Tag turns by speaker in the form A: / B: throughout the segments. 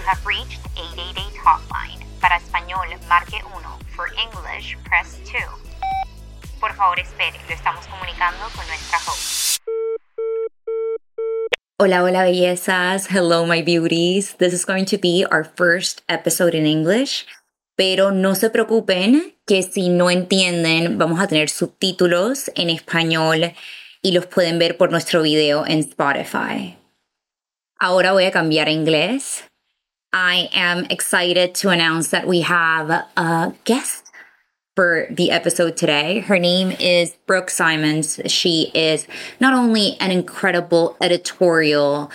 A: You have reached 888 Hotline. Para español, marque 1. For English, press 2. Por favor, espere. Lo estamos comunicando con nuestra host. Hola, hola, bellezas. Hello, my beauties. This is going to be our first episode in English. Pero no se preocupen que si no entienden, vamos a tener subtítulos en español y los pueden ver por nuestro video en Spotify. Ahora voy a cambiar a inglés. I am excited to announce that we have a guest for the episode today. Her name is Brooke Simons. She is not only an incredible editorial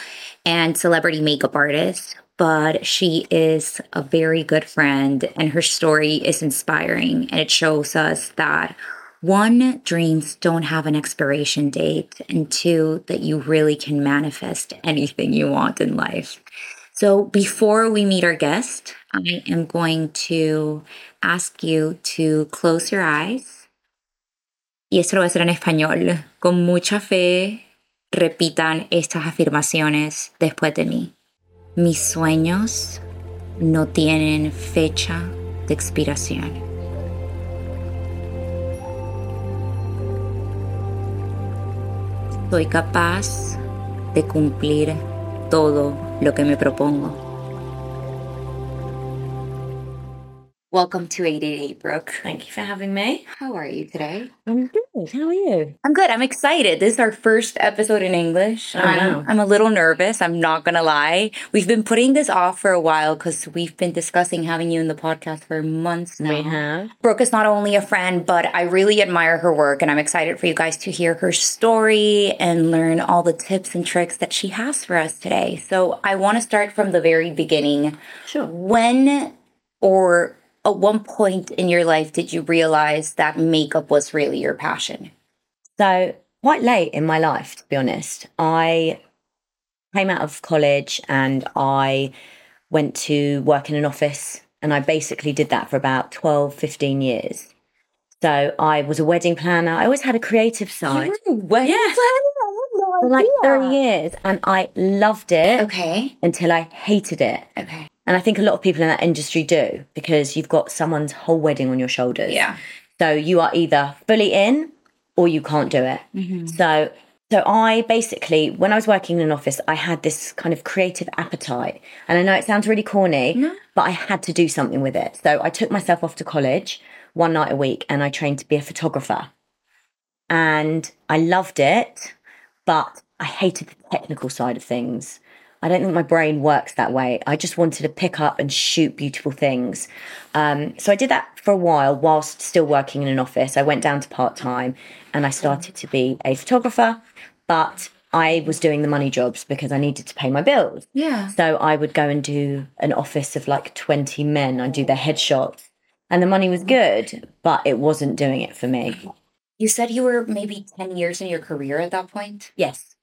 A: and celebrity makeup artist, but she is a very good friend and her story is inspiring and it shows us that one, dreams don't have an expiration date, and two, that you really can manifest anything you want in life. So, before we meet our guest, I am going to ask you to close your eyes. Y esto lo voy a hacer en español. Con mucha fe, repitan estas afirmaciones después de mí. Mis sueños no tienen fecha de expiración. Soy capaz de cumplir todo lo que me propongo. Welcome to 888, Brooke.
B: Thank you for having me.
A: How are you today?
B: I'm good. How are you?
A: I'm good. I'm excited. This is our first episode in English.
B: Oh,
A: I'm,
B: wow.
A: I'm a little nervous. I'm not going to lie. We've been putting this off for a while because we've been discussing having you in the podcast for months now.
B: We have.
A: Brooke is not only a friend, but I really admire her work, and I'm excited for you guys to hear her story and learn all the tips and tricks that she has for us today. So I want to start from the very beginning.
B: Sure.
A: When or at one point in your life did you realize that makeup was really your passion?
B: So, quite late in my life, to be honest, I came out of college and I went to work in an office. And I basically did that for about 12, 15 years. So, I was a wedding planner. I always had a creative side
A: Wedding
B: Yeah.
A: planner?
B: for like 30 years. And I loved it
A: Okay.
B: until I hated it.
A: Okay.
B: And I think a lot of people in that industry do because you've got someone's whole wedding on your shoulders.
A: Yeah.
B: So you are either fully in or you can't do it.
A: Mm-hmm.
B: So so I basically when I was working in an office, I had this kind of creative appetite. And I know it sounds really corny,
A: No.
B: but I had to do something with it. So I took myself off to college one night a week and I trained to be a photographer. And I loved it, but I hated the technical side of things. I don't think my brain works that way. I just wanted to pick up and shoot beautiful things. Um, so I did that for a while whilst still working in an office. I went down to part time and I started to be a photographer, but I was doing the money jobs because I needed to pay my bills.
A: Yeah.
B: So I would go and do an office of like 20 men. I'd do their headshots. And the money was good, but it wasn't doing it for me.
A: You said you were maybe 10 years in your career at that point.
B: Yes.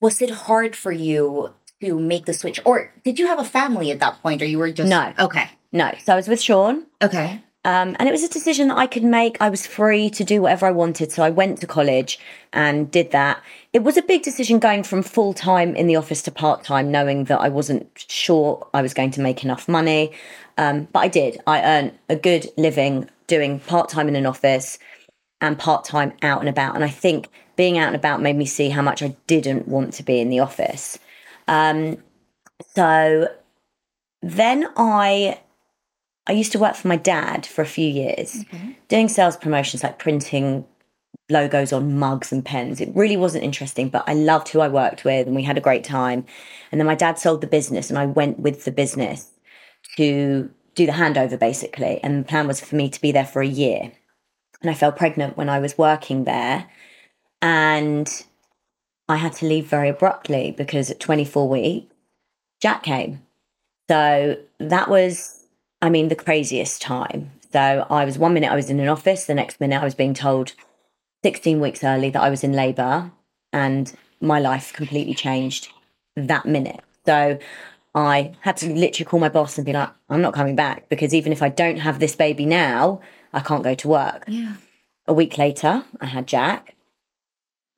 A: Was it hard for you to make the switch? Or did you have a family at that point or you were just
B: No.
A: Okay.
B: No. So I was with Sean.
A: Okay.
B: Um, and it was a decision that I could make. I was free to do whatever I wanted. So I went to college and did that. It was a big decision going from full time in the office to part time, knowing that I wasn't sure I was going to make enough money. Um, but I did. I earned a good living doing part time in an office and part time out and about. And I think being out and about made me see how much I didn't want to be in the office. Um, so then I I used to work for my dad for a few years, doing sales promotions like printing logos on mugs and pens. It really wasn't interesting, but I loved who I worked with and we had a great time. And then my dad sold the business and I went with the business to do the handover basically. And the plan was for me to be there for a year. And I fell pregnant when I was working there. And I had to leave very abruptly because at 24 weeks, Jack came. So that was, I mean, the craziest time. So I was one minute I was in an office, the next minute I was being told 16 weeks early that I was in labour, and my life completely changed that minute. So I had to literally call my boss and be like, I'm not coming back because even if I don't have this baby now, I can't go to work.
A: Yeah.
B: A week later, I had Jack,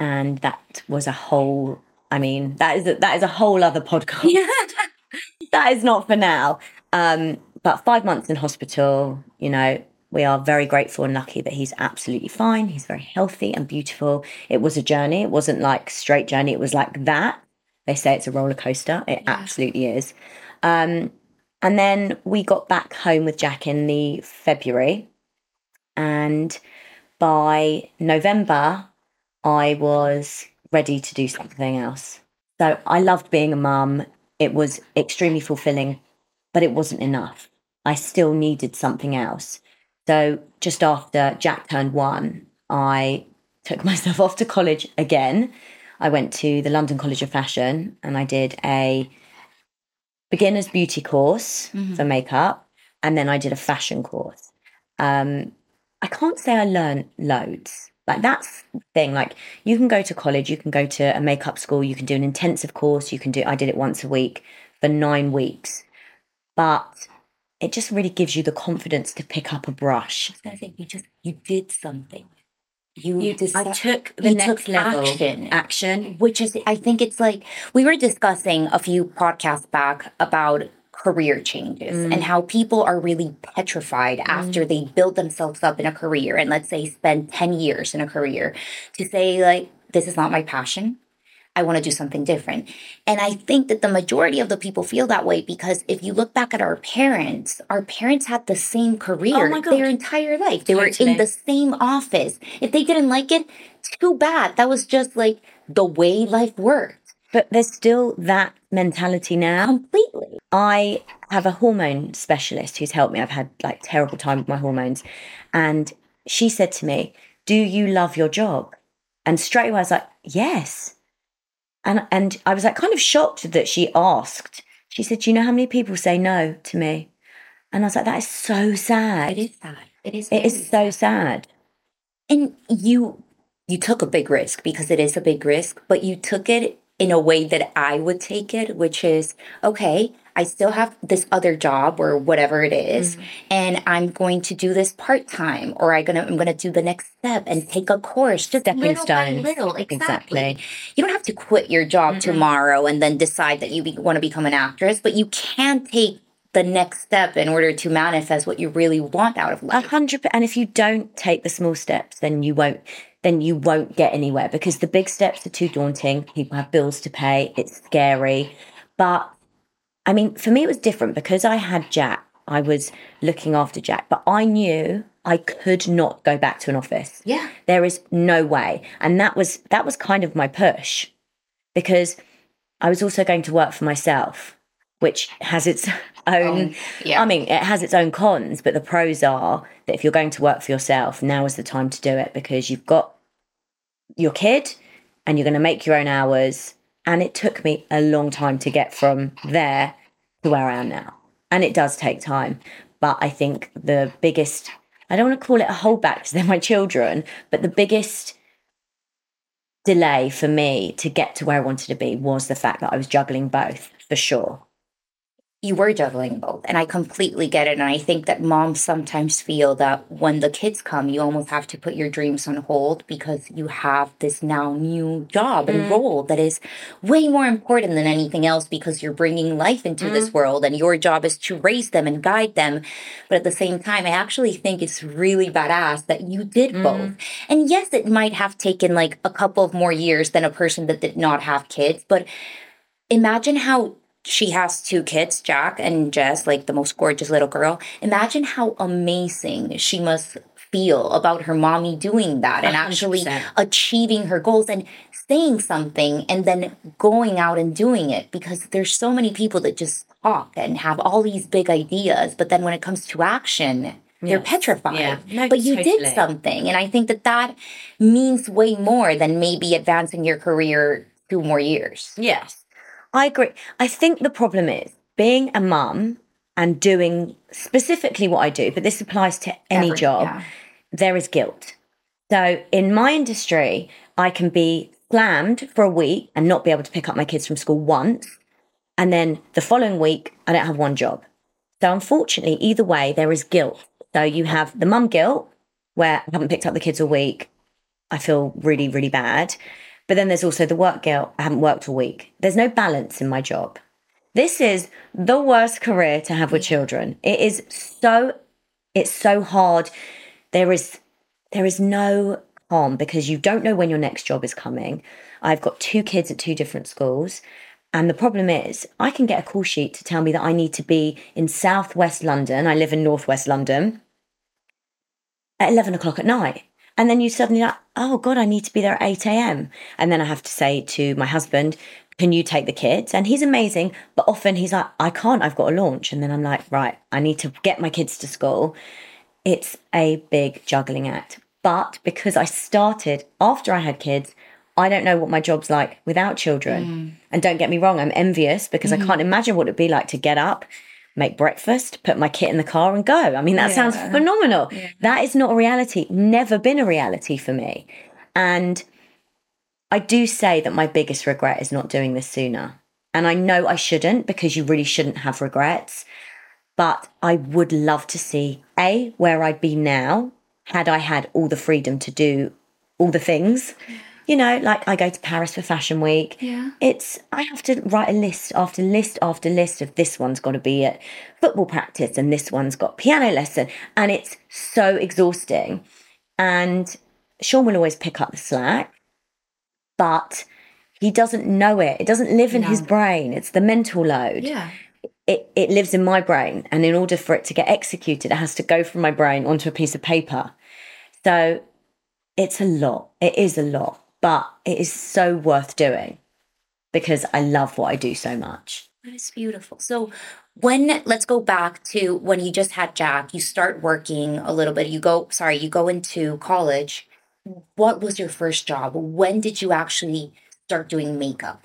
B: and that was a whole. I mean, that is a, that is a whole other podcast. that is not for now. Um, but five months in hospital, you know, we are very grateful and lucky that he's absolutely fine. He's very healthy and beautiful. It was a journey. It wasn't like straight journey. It was like that. They say it's a roller coaster. It yeah. absolutely is. Um, and then we got back home with Jack in the February. And by November, I was ready to do something else. So I loved being a mum. It was extremely fulfilling, but it wasn't enough. I still needed something else. So just after Jack turned one, I took myself off to college again. I went to the London College of Fashion and I did a beginner's beauty course mm-hmm. for makeup, and then I did a fashion course. Um, I can't say I learned loads. Like that's the thing. Like you can go to college, you can go to a makeup school, you can do an intensive course, you can do. I did it once a week for nine weeks, but it just really gives you the confidence to pick up a brush.
A: I think you just you did something. You, you I took the next took level action, action, which is I think it's like we were discussing a few podcasts back about career changes mm. and how people are really petrified mm. after they build themselves up in a career and let's say spend 10 years in a career to say like this is not my passion I want to do something different. And I think that the majority of the people feel that way because if you look back at our parents, our parents had the same career oh their entire life. They were in the same office. If they didn't like it, too bad. That was just like the way life worked.
B: But there's still that mentality now.
A: Completely.
B: I have a hormone specialist who's helped me. I've had like terrible time with my hormones. And she said to me, Do you love your job? And straight away I was like, Yes. And and I was like kind of shocked that she asked. She said, Do you know how many people say no to me? And I was like, that is so sad.
A: It is sad. It is
B: it is so sad.
A: And you you took a big risk because it is a big risk, but you took it in a way that I would take it, which is okay, I still have this other job or whatever it is, mm-hmm. and I'm going to do this part time, or I'm gonna I'm gonna do the next step and take a course, just stepping little stones. little. Exactly. exactly. You don't have to quit your job mm-hmm. tomorrow and then decide that you be, want to become an actress, but you can take the next step in order to manifest what you really want out of life.
B: A hundred, and if you don't take the small steps, then you won't then you won't get anywhere because the big steps are too daunting. People have bills to pay. It's scary. But I mean, for me, it was different because I had Jack. I was looking after Jack, but I knew I could not go back to an office.
A: Yeah.
B: There is no way. And that was that was kind of my push because I was also going to work for myself, which has its own um, yeah. I mean, it has its own cons, but the pros are that if you're going to work for yourself, now is the time to do it because you've got your kid and you're going to make your own hours. And it took me a long time to get from there to where I am now. And it does take time. But I think the biggest, I don't want to call it a holdback because they're my children, but the biggest delay for me to get to where I wanted to be was the fact that I was juggling both for sure
A: you were juggling both. And I completely get it. And I think that moms sometimes feel that when the kids come, you almost have to put your dreams on hold because you have this now new job and mm. role that is way more important than anything else because you're bringing life into mm. this world and your job is to raise them and guide them. But at the same time, I actually think it's really badass that you did mm. both. And yes, it might have taken like a couple of more years than a person that did not have kids, but imagine how she has two kids, Jack and Jess, like the most gorgeous little girl. Imagine how amazing she must feel about her mommy doing that and 100%. actually achieving her goals and saying something and then going out and doing it because there's so many people that just talk and have all these big ideas but then when it comes to action they're yes. petrified yeah. no, but you totally. did something and i think that that means way more than maybe advancing your career two more years
B: yes I agree. I think the problem is being a mum and doing specifically what I do, but this applies to any Every, job, yeah. there is guilt. So in my industry, I can be slammed for a week and not be able to pick up my kids from school once. And then the following week, I don't have one job. So unfortunately, either way, there is guilt. So you have the mum guilt, where I haven't picked up the kids a week. I feel really, really bad. But then there's also the work guilt. I haven't worked a week. There's no balance in my job. This is the worst career to have with children. It is so it's so hard. There is there is no calm because you don't know when your next job is coming. I've got two kids at two different schools. And the problem is, I can get a call sheet to tell me that I need to be in southwest London. I live in northwest London at 11 o'clock at night. And then you suddenly like, oh God, I need to be there at 8 a.m. And then I have to say to my husband, can you take the kids? And he's amazing, but often he's like, I can't, I've got a launch. And then I'm like, right, I need to get my kids to school. It's a big juggling act. But because I started after I had kids, I don't know what my job's like without children. Mm. And don't get me wrong, I'm envious because mm. I can't imagine what it'd be like to get up, make breakfast, put my kit in the car and go. I mean, that yeah. sounds phenomenal. Yeah. That is not a reality, never been a reality for me. And I do say that my biggest regret is not doing this sooner. And I know I shouldn't because you really shouldn't have regrets. But I would love to see A, where I'd be now had I had all the freedom to do all the things. You know, like I go to Paris for Fashion Week.
A: Yeah.
B: It's, I have to write a list after list after list of this one's got to be at football practice and this one's got piano lesson. And it's so exhausting. And Sean will always pick up the slack but he doesn't know it. It doesn't live in no. his brain. It's the mental load.
A: Yeah.
B: It, it lives in my brain. And in order for it to get executed, it has to go from my brain onto a piece of paper. So it's a lot. It is a lot, but it is so worth doing because I love what I do so much.
A: That is beautiful. So when let's go back to when you just had Jack, you start working a little bit. You go sorry, you go into college what was your first job? When did you actually start doing makeup?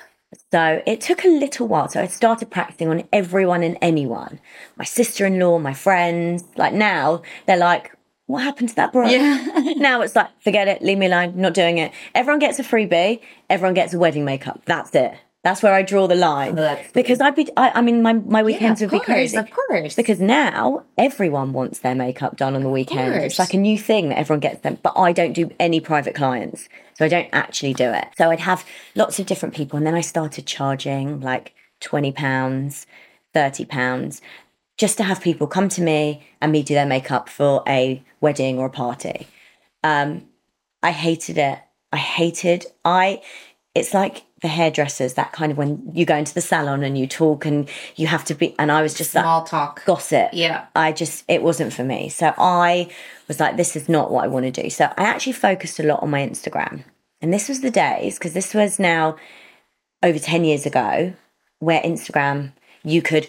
B: So it took a little while. So I started practicing on everyone and anyone. My sister in law, my friends. Like now, they're like, what happened to that bro?
A: Yeah.
B: now it's like, forget it, leave me alone, not doing it. Everyone gets a freebie, everyone gets a wedding makeup. That's it. That's where I draw the line. Oh, because I'd be, I, I, mean, my, my weekends yeah, would
A: course,
B: be crazy.
A: Of course.
B: Because now everyone wants their makeup done on the weekend. It's like a new thing that everyone gets them. But I don't do any private clients. So I don't actually do it. So I'd have lots of different people. And then I started charging like £20, £30 just to have people come to me and me do their makeup for a wedding or a party. Um, I hated it. I hated, I, it's like the hairdressers, that kind of when you go into the salon and you talk and you have to be, and I was just
A: small that talk
B: gossip.
A: Yeah.
B: I just, it wasn't for me. So I was like, this is not what I want to do. So I actually focused a lot on my Instagram. And this was the days, because this was now over 10 years ago, where Instagram, you could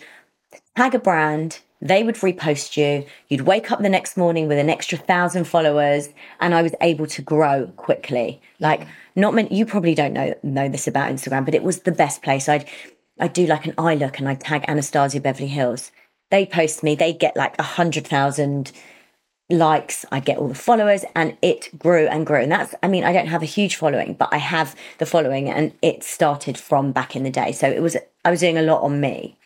B: tag a brand, they would repost you. You'd wake up the next morning with an extra thousand followers, and I was able to grow quickly. Like, not many, you probably don't know know this about Instagram, but it was the best place. I'd I'd do like an eye look and I'd tag Anastasia Beverly Hills. They post me, they get like a hundred thousand likes, I get all the followers, and it grew and grew. And that's, I mean, I don't have a huge following, but I have the following, and it started from back in the day. So it was, I was doing a lot on me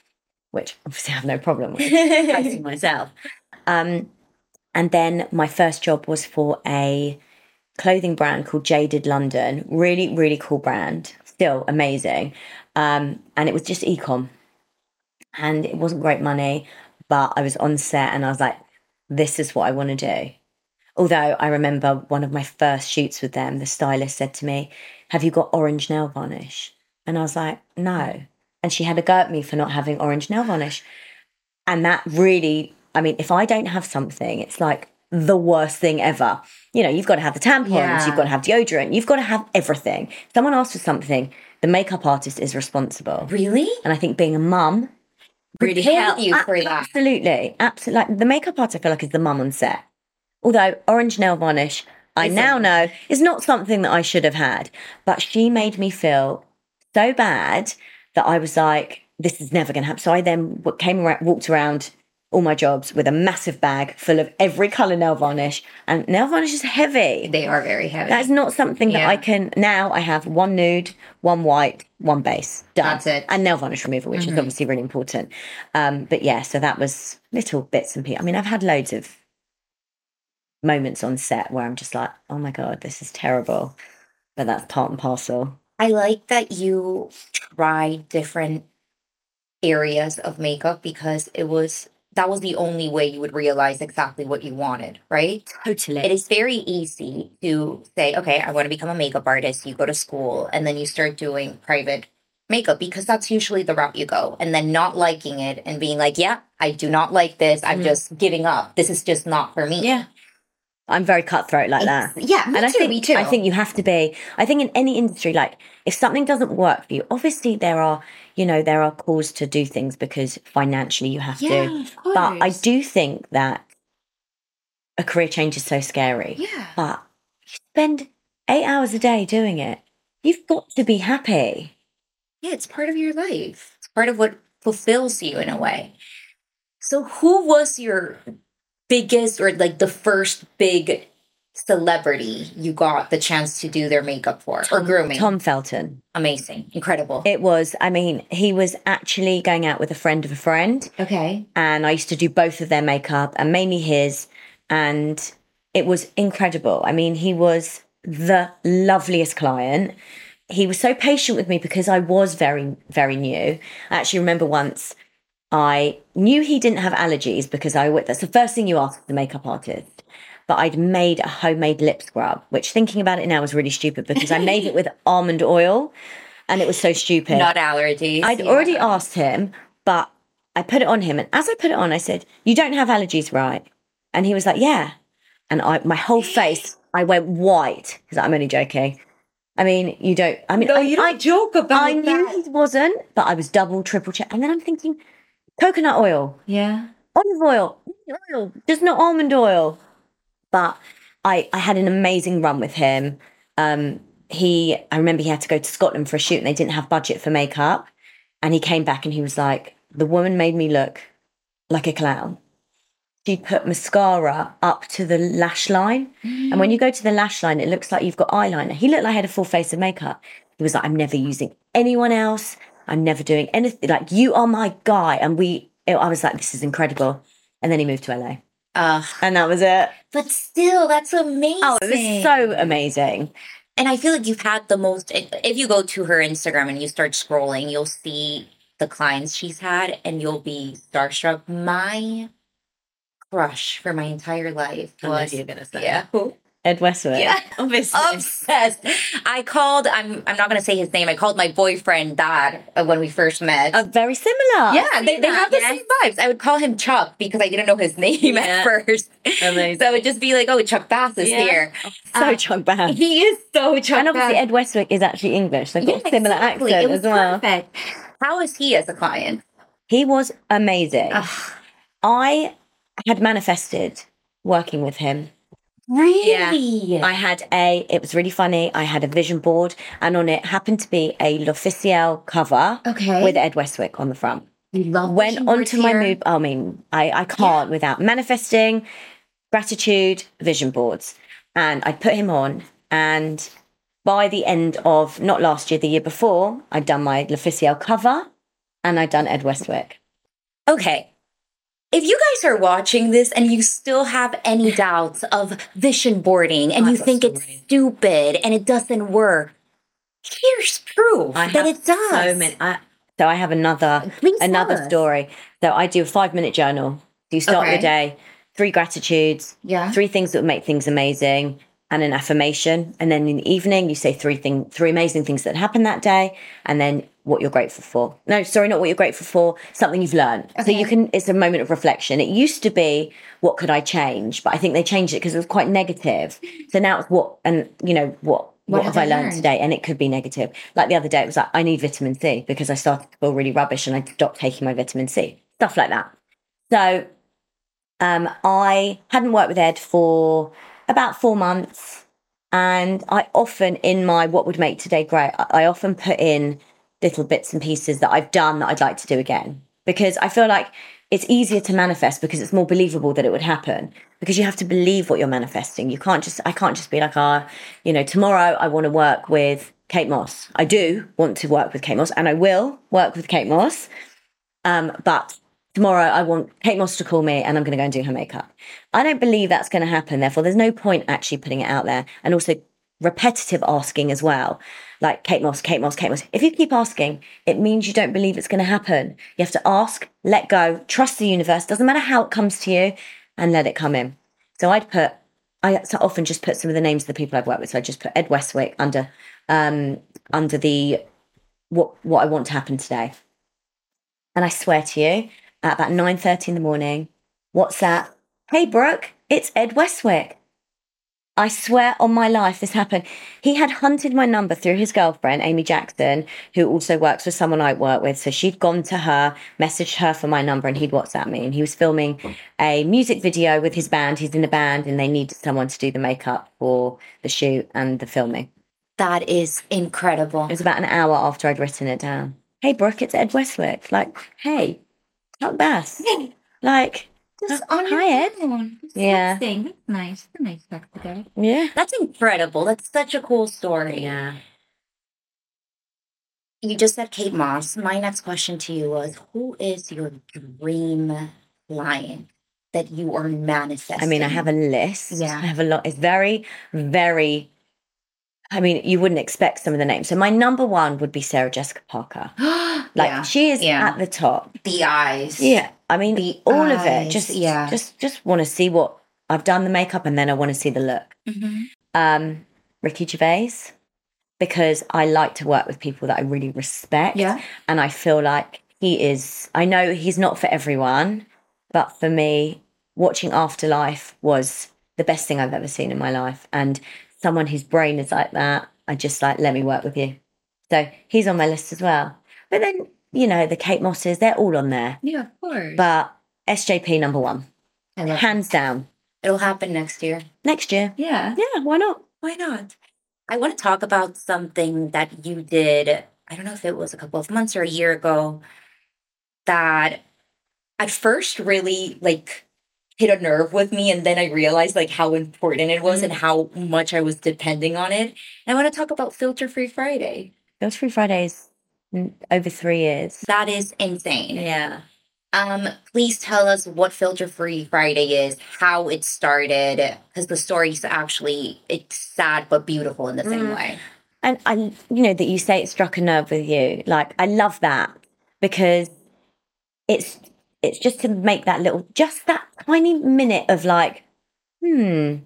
B: which obviously I have no problem with posting myself. Um, and then my first job was for a clothing brand called Jaded London. Really, really cool brand. Still amazing. Um, and it was just ecom. And it wasn't great money, but I was on set and I was like, this is what I want to do. Although I remember one of my first shoots with them, the stylist said to me, Have you got orange nail varnish? And I was like, No and she had a go at me for not having orange nail varnish. And that really, I mean, if I don't have something, it's like the worst thing ever. You know, you've got to have the tampons, yeah. you've got to have deodorant, you've got to have everything. If someone asks for something, the makeup artist is responsible.
A: Really?
B: And I think being a mum
A: really help you for that.
B: Absolutely, absolutely. Like the makeup artist, I feel like is the mum on set. Although orange nail varnish, I is now know is not something that I should have had, but she made me feel so bad that I was like, this is never going to happen. So I then came around, walked around all my jobs with a massive bag full of every color nail varnish and nail varnish is heavy.
A: They are very heavy.
B: That's not something that yeah. i can now i have one nude one white one base.
A: Done. That's it.
B: And nail varnish removal which mm-hmm. is obviously really important. Um, but yeah so that was little bits and pieces i mean i've had loads of moments on set where i'm just like oh my god this is terrible. But that's part and parcel
A: I like that you try different areas of makeup because it was that was the only way you would realize exactly what you wanted, right?
B: Totally.
A: It is very easy to say, okay, I want to become a makeup artist. You go to school and then you start doing private makeup because that's usually the route you go. And then not liking it and being like, yeah, I do not like this. I'm
B: Mm.
A: just giving up. This is just not for me.
B: yeah. I'm very cutthroat like that.
A: Yeah, me
B: and I
A: too,
B: think
A: me too.
B: I think you have to be. I think in any industry, like if something doesn't work for you, obviously there are, you know, there are calls to do things because financially you have
A: Yeah,
B: to. But I do think that a career change is so scary.
A: Yeah.
B: But you spend eight hours a day doing it. You've got to be happy.
A: Yeah, it's part of your life. It's part of what fulfills you in a way. So, who was your biggest or like the first big celebrity you got the chance to do their makeup for or grooming?
B: Tom Felton.
A: Amazing, incredible.
B: It was, I mean, he was actually going out with a friend of a friend.
A: okay.
B: and I used to do both of their makeup and mainly his. And it was incredible. I mean, he was the loveliest client. He was so patient with me because I was very, very new. I actually remember once I knew he didn't have allergies because I that's the first thing you ask the makeup artist. But I'd made a homemade lip scrub, which thinking about it now is really stupid because I made it with almond oil and it was so stupid.
A: Not allergies.
B: I'd
A: yeah.
B: already asked him, but I put it on him. And as I put it on, I said, You don't have allergies, right? And he was like, Yeah. And I, my whole face, I went white because I'm only joking. I mean, you don't, I mean,
A: No,
B: I,
A: you don't
B: I,
A: joke about
B: I knew
A: that.
B: he wasn't, but I was double, triple check. And then I'm thinking, coconut oil,
A: Yeah.
B: olive oil, oil, just not almond oil. But I, I had an amazing run with him. Um, he, I remember he had to go to Scotland for a shoot and they didn't have budget for makeup. And he came back and he was like, the woman made me look like a clown. She put mascara up to the lash line. And when you go to the lash line, it looks like you've got eyeliner. He looked like he had a full face of makeup. He was like, I'm never using anyone else. I'm never doing anything. Like, you are my guy. And we, I was like, this is incredible. And then he moved to LA.
A: Uh,
B: And that was it.
A: but still, that's amazing.
B: Oh, it was so amazing.
A: And I feel like you've had the most. If if you go to her Instagram and you start scrolling, you'll see the clients she's had, and you'll be starstruck. My crush for my entire life was
B: you're gonna say.
A: yeah?
B: Ed Westwick.
A: Yeah.
B: Obviously.
A: obsessed. I called. I'm. I'm not gonna say his name. I called my boyfriend dad uh, when we first met.
B: Uh, very similar.
A: yeah, they, they have the
B: yes.
A: same vibes. I would call him Chuck because I didn't know his name
B: Yeah.
A: at first.
B: Amazing.
A: So it would just be like, oh, Chuck Bass is
B: Yeah.
A: here.
B: So
A: Uh,
B: Chuck Bass.
A: He is so Chuck
B: And obviously,
A: Bass.
B: Ed Westwick is actually English. Got
A: Yeah,
B: a similar
A: exactly.
B: accent as well.
A: perfect. How is he as a client?
B: He was amazing.
A: Ugh.
B: I had manifested working with him.
A: Really?
B: I had a, it was really funny. I had a vision board, and on it happened to be a L'Officiel cover
A: Okay.
B: with Ed Westwick on the front.
A: You love
B: Went onto my mood. I mean, I, I can't without manifesting, gratitude, vision boards. And I put him on, and by the end of not last year, the year before, I'd done my L'Officiel cover and I'd done Ed Westwick.
A: Okay. If you guys are watching this and you still have any doubts of vision boarding and you think it's stupid and it doesn't work, here's proof that it does.
B: So many. I, so I have another
A: Please
B: another story. So I do a five minute journal. So you start
A: Okay.
B: the day, three gratitudes,
A: Yeah.
B: three things that would make things amazing, and an affirmation. And then in the evening, you say three thing, three amazing things that happened that day, and then what you're grateful for. No, sorry, not what you're grateful for. Something you've learned. So you can. It's a moment of reflection. It used to be what could I change, but I think they changed it because it was quite negative. So now it's what and you know what. What, have I learned
A: learned?
B: today? And it could be negative. Like the other day, it was like, I need vitamin C because I started to feel really rubbish and I stopped taking my vitamin C. Stuff like that. So um, I hadn't worked with Ed for about four months. And I often, in my what would make today great, I often put in little bits and pieces that I've done that I'd like to do again. Because I feel like it's easier to manifest because it's more believable that it would happen. Because you have to believe what you're manifesting. You can't just, I can't just be like, ah, you know, tomorrow I want to work with Kate Moss. I do want to work with Kate Moss and I will work with Kate Moss. Um, but tomorrow I want Kate Moss to call me and I'm going to go and do her makeup. I don't believe that's going to happen. Therefore, there's no point actually putting it out there. And also, repetitive asking as well. Like Kate Moss, Kate Moss, Kate Moss. If you keep asking, it means you don't believe it's going to happen. You have to ask, let go, trust the universe. Doesn't matter how it comes to you, and let it come in. So I'd put, I often just put some of the names of the people I've worked with. So I just put Ed Westwick under, um, under the what what I want to happen today. And I swear to you, at about nine thirty in the morning, WhatsApp, hey Brooke, it's Ed Westwick. I swear on my life this happened. He had hunted my number through his girlfriend, Amy Jackson, who also works with someone I work with. So she'd gone to her, messaged her for my number, and he'd WhatsApp me. And he was filming a music video with his band. He's in a band, and they needed someone to do the makeup for the shoot and the filming.
A: That is incredible.
B: It was about an hour after I'd written it down. Hey, Brooke, it's Ed Westwick. Like, hey, not best. Like,
A: Just on your
B: Ed.
A: phone. Just
B: Yeah.
A: texting. That's nice. That's a nice fact to go.
B: yeah.
A: That's incredible. That's such a cool story.
B: Yeah.
A: You just said Kate Moss. My next question to you was who is your dream client that you are manifesting?
B: I mean, I have a list.
A: Yeah.
B: I have a lot. It's very, very. I mean, you wouldn't expect some of the names. So my number one would be Sarah Jessica Parker. Like
A: yeah.
B: she is
A: Yeah.
B: at the top.
A: the eyes.
B: Yeah. I mean,
A: The
B: all of it. Just
A: yeah.
B: Just just want to see what I've done the makeup, and then I want to see the look.
A: Mhm.
B: Um, Ricky Gervais, because I like to work with people that I really respect.
A: Yeah.
B: And I feel like he is, I know he's not for everyone, but for me, watching Afterlife was the best thing I've ever seen in my life. And someone whose brain is like that, I just like, let me work with you. So he's on my list as well. But then, you know, the Kate Mosses, they're all on there.
A: Yeah, of course.
B: But SJP number one,
A: I love
B: hands down.
A: It'll happen next year.
B: Next year.
A: Yeah.
B: Yeah, why not?
A: Why not? I want to talk about something that you did. I don't know if it was a couple of months or a year ago that at first really like hit a nerve with me and then I realized like how important it was and how much I was depending on it. And I want to talk about Filter Free Friday.
B: Those Free Fridays mm, over three years.
A: That is insane.
B: Yeah.
A: Um, please tell us what Filter Free Friday is, how it started, because the story's actually it's sad but beautiful in the same
B: Mm.
A: way.
B: And I, you know, that you say it struck a nerve with you. Like, I love that because it's it's just to make that little, just that tiny minute of like, hmm.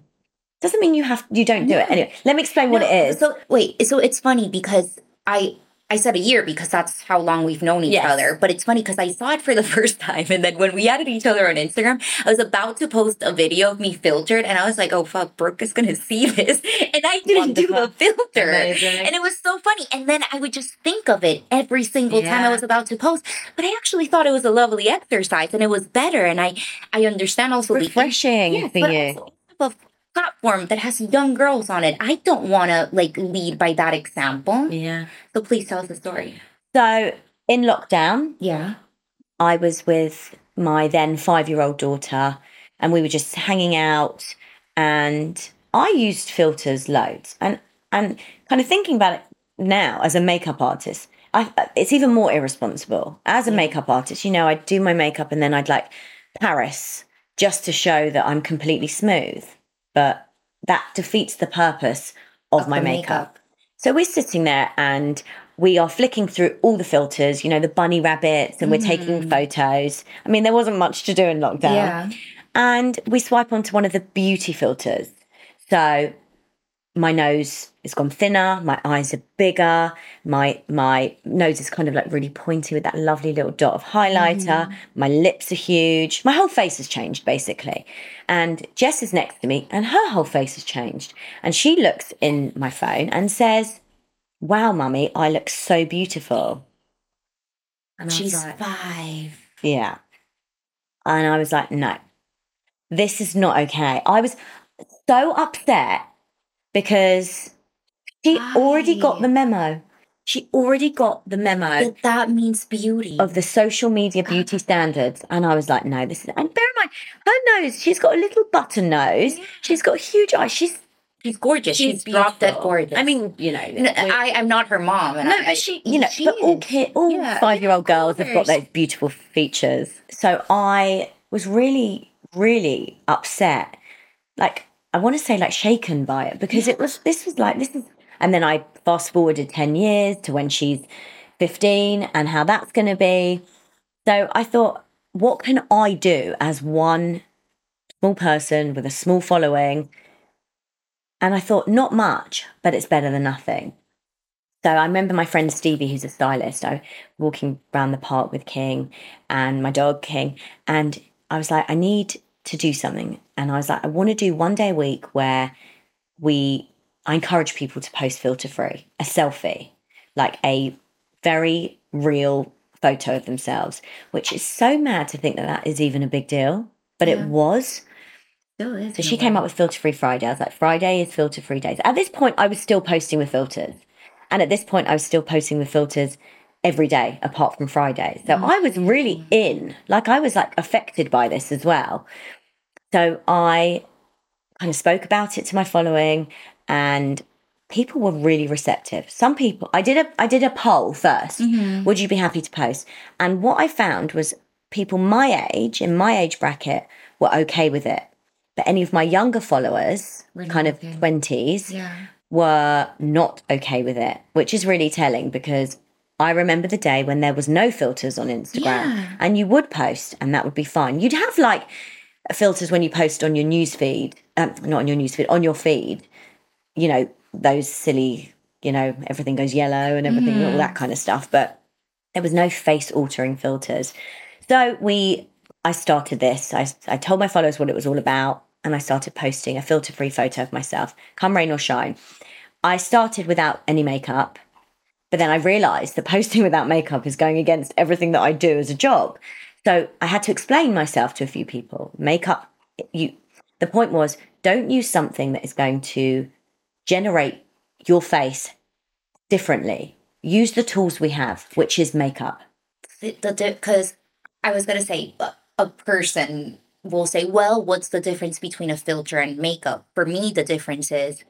B: Doesn't mean you have you don't do it anyway. Let me explain what it is.
A: So wait, so it's funny because I I said a year because that's how long we've known each
B: Yes.
A: other. But it's funny because I saw it for the first time, and then when we added each other on Instagram, I was about to post a video of me filtered, and I was like, "Oh fuck, Brooke is gonna see this," and I didn't do
B: Wonderful.
A: a filter,
B: Amazing.
A: and it was so funny. And then I would just think of it every single time I was about to post. But I actually thought it was a lovely exercise, and it was better. And I I understand also the
B: refreshing
A: yeah, but also a platform that has young girls on it. I don't want to like lead by that example.
B: Yeah.
A: So please tell us the story.
B: So in lockdown,
A: Yeah.
B: I was with my then five year old daughter, and we were just hanging out. And I used filters loads, and and kind of thinking about it now as a makeup artist, I it's even more irresponsible. As a makeup artist, you know, I'd do my makeup and then I'd like Paris just to show that I'm completely smooth, but that defeats the purpose of,
A: Of
B: my makeup.
A: makeup.
B: So we're sitting there and we are flicking through all the filters, you know, the bunny rabbits, and we're taking mm. photos. I mean, there wasn't much to do in lockdown. And we swipe onto one of the beauty filters. So my nose has gone thinner, my eyes are bigger, my my nose is kind of like really pointy with that lovely little dot of highlighter. Mm-hmm. My lips are huge. My whole face has changed basically. And Jess is next to me and her whole face has changed. And she looks in my phone and says, Wow, mummy, I look so beautiful. And
A: She's
B: like,
A: five.
B: yeah. And I was like, no, this is not okay. I was so upset because she already got the memo. She already got the memo
A: But that means beauty.
B: of the social media ah. beauty standards. And I was like, no, this is. And bear in mind, her nose, she's got a little button nose. She's got huge eyes. She's.
A: she's gorgeous. She's, dead
B: beautiful.
A: gorgeous.
B: I mean, you know.
A: I am not her mom. And
B: No,
A: I,
B: but she, you know,
A: she
B: but all kid, all
A: Yeah,
B: five-year-old girls have got those beautiful features. So I was really, really upset. Like I want to say like shaken by it because it was this was like this is and then I fast forwarded 10 years to when she's 15 and how that's going to be. So I thought, what can I do as one small person with a small following? And I thought, not much, but it's better than nothing. So I remember my friend Stevie, who's a stylist, I was walking around the park with King and my dog King, and I was like, I need to do something. And I was like, I want to do one day a week where we I encourage people to post filter free, a selfie, like a very real photo of themselves, which is so mad to think that that is even a big deal, but
A: Yeah.
B: it was.
A: Still is.
B: So she came up with filter free Friday. I was like, Friday is filter free days. At this point, I was still posting with filters. And at this point, I was still posting with filters every day apart from Friday. So mm. I was really in, like, I was like affected by this as well. So I kind of spoke about it to my following and people were really receptive. Some people I did a I did a poll 1st mm-hmm. Would you be happy to post? And what I found was people my age, in my age bracket, were okay with it. But any of my younger followers,
A: Were
B: kind of
A: okay.
B: 20s,
A: Yeah.
B: were not okay with it, which is really telling because I remember the day when there was no filters on Instagram
A: Yeah.
B: and you would post and that would be fine. You'd have like filters when you post on your news feed, um, not on your news feed, on your feed, you know, those silly, you know, everything goes yellow and everything, all that kind of stuff. But there was no face altering filters. So we, I started this. I, I told my followers what it was all about and I started posting a filter free photo of myself, come rain or shine. I started without any makeup, but then I realized that posting without makeup is going against everything that I do as a job. So I had to explain myself to a few people. Makeup, you, the point was don't use something that is going to generate your face differently. Use the tools we have, which is makeup.
A: because I was gonna say a, a person will say, well, what's the difference between a filter and makeup? For me, the difference is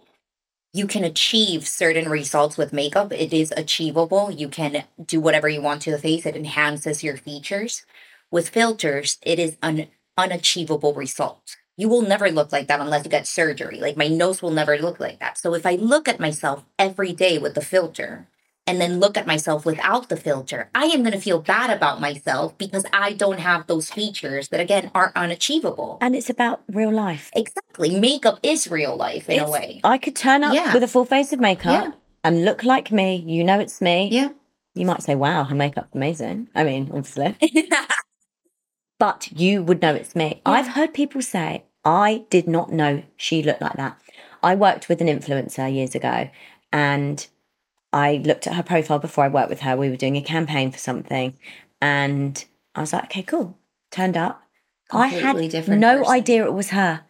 A: you can achieve certain results with makeup. It is achievable. You can do whatever you want to the face. It enhances your features. With filters, it is an unachievable result. You will never look like that unless you get surgery. Like my nose will never look like that. So if I look at myself every day with the filter, and then look at myself without the filter, I am going to feel bad about myself because I don't have those features that, again, are unachievable.
B: And it's about real life.
A: Exactly. Makeup is real life in
B: It's-
A: a way.
B: I could turn up
A: Yeah.
B: with a full face of makeup
A: Yeah.
B: and look like me. You know it's me.
A: Yeah.
B: You might say, wow, her makeup's amazing. I mean, obviously. but you would know it's me. I've heard people say, I did not know she looked like that. I worked with an influencer years ago and I looked at her profile before I worked with her. We were doing a campaign for something and I was like, okay, cool. Turned up. I had
A: different
B: no
A: person.
B: idea it was her.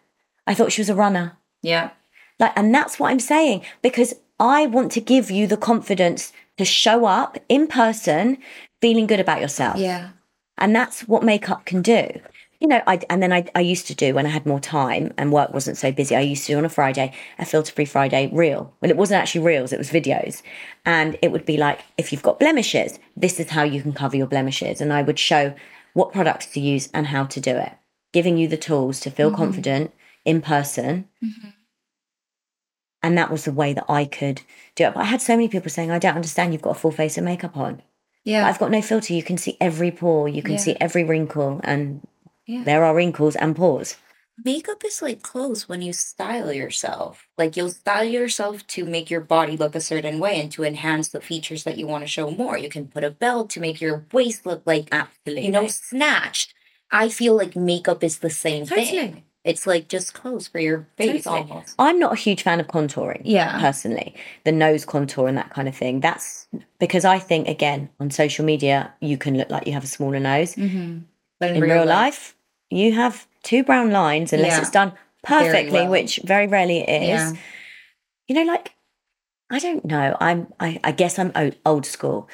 B: I thought she was a runner.
A: yeah.
B: Like, and that's what I'm saying because I want to give you the confidence to show up in person, feeling good about yourself.
A: Yeah.
B: And that's what makeup can do. You know, I and then I, I used to do when I had more time and work wasn't so busy. I used to do on a Friday a filter free Friday reel. Well, it wasn't actually reels; it was videos, and it would be like if you've got blemishes, this is how you can cover your blemishes, and I would show what products to use and how to do it, giving you the tools to feel mm-hmm. confident in person. Mm-hmm. And that was the way that I could do it. But I had so many people saying, I don't understand, you've got a full face of makeup on.
A: Yeah.
B: I've got no filter. You can see every pore, you can
A: Yeah.
B: see every wrinkle, and
A: Yeah.
B: there are wrinkles and pores.
A: Makeup is like clothes when you style yourself. Like you'll style yourself to make your body look a certain way and to enhance the features that you want to show more. You can put a belt to make your waist look like
B: Absolutely.
A: you know, snatched. I feel like makeup is the same thing. It's like just clothes for your face
B: Totally.
A: almost.
B: I'm not a huge fan of contouring.
A: Yeah.
B: Personally, the nose contour and that kind of thing. That's because I think, again, on social media, you can look like you have a smaller nose.
A: Mm-hmm. But
B: In real life, you have two brown lines unless
A: Yeah.
B: it's done
A: Very
B: perfectly,
A: well.
B: which very rarely it is.
A: Yeah.
B: You know, like, I don't know. I'm, I, I guess I'm old, old school.